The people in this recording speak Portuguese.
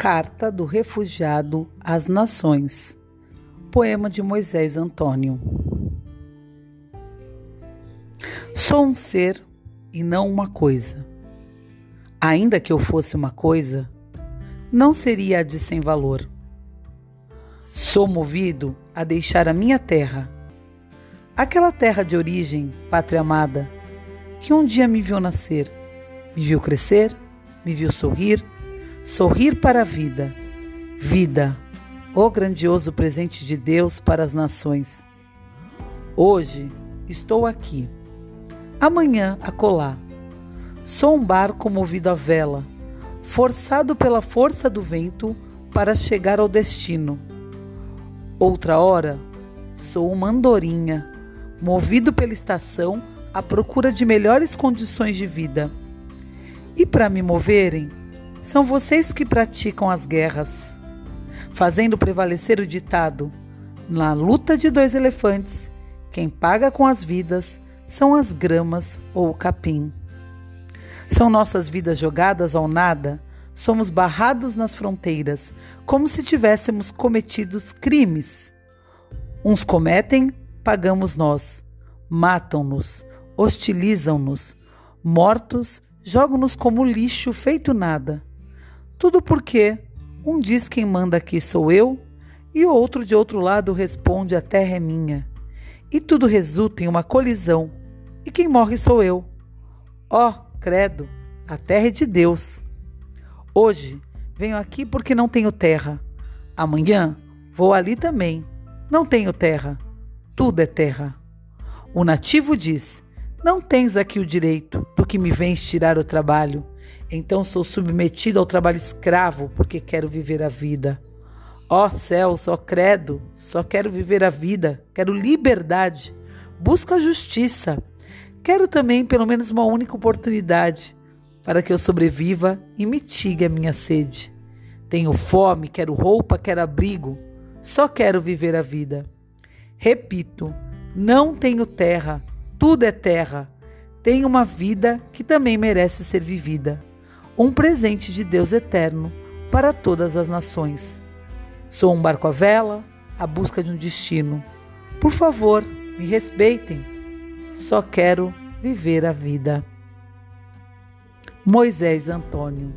Carta do Refugiado às Nações. Poema de Moisés Antônio. Sou um ser e não uma coisa. Ainda que eu fosse uma coisa, não seria a de sem valor. Sou movido a deixar a minha terra, aquela terra de origem, pátria amada, que um dia me viu nascer, me viu crescer, me viu sorrir Sorrir para a vida. Vida, o grandioso presente de Deus para as nações. Hoje estou aqui, amanhã acolá. Sou um barco movido à vela, forçado pela força do vento para chegar ao destino. Outra hora, sou uma andorinha, movido pela estação à procura de melhores condições de vida. E para me moverem, são vocês que praticam as guerras, fazendo prevalecer o ditado: na luta de dois elefantes, quem paga com as vidas são as gramas ou o capim. São nossas vidas jogadas ao nada, somos barrados nas fronteiras, como se tivéssemos cometidos crimes. Uns cometem, pagamos nós. Matam-nos, hostilizam-nos, mortos, jogam-nos como lixo feito nada. Tudo porque um diz quem manda aqui sou eu e o outro de outro lado responde a terra é minha. E tudo resulta em uma colisão e quem morre sou eu. Ó, oh, credo, a terra é de Deus. Hoje venho aqui porque não tenho terra. Amanhã vou ali também. Não tenho terra. Tudo é terra. O nativo diz: Não tens aqui o direito do que me vens tirar o trabalho. Então sou submetido ao trabalho escravo porque quero viver a vida. Ó oh, céus, ó oh, credo, só quero viver a vida, quero liberdade, busco a justiça. Quero também pelo menos uma única oportunidade para que eu sobreviva e mitigue a minha sede. Tenho fome, quero roupa, quero abrigo, só quero viver a vida. Repito, não tenho terra, tudo é terra. Tenho uma vida que também merece ser vivida um presente de Deus eterno para todas as nações. Sou um barco à vela à busca de um destino. Por favor, me respeitem. Só quero viver a vida. Moisés Antônio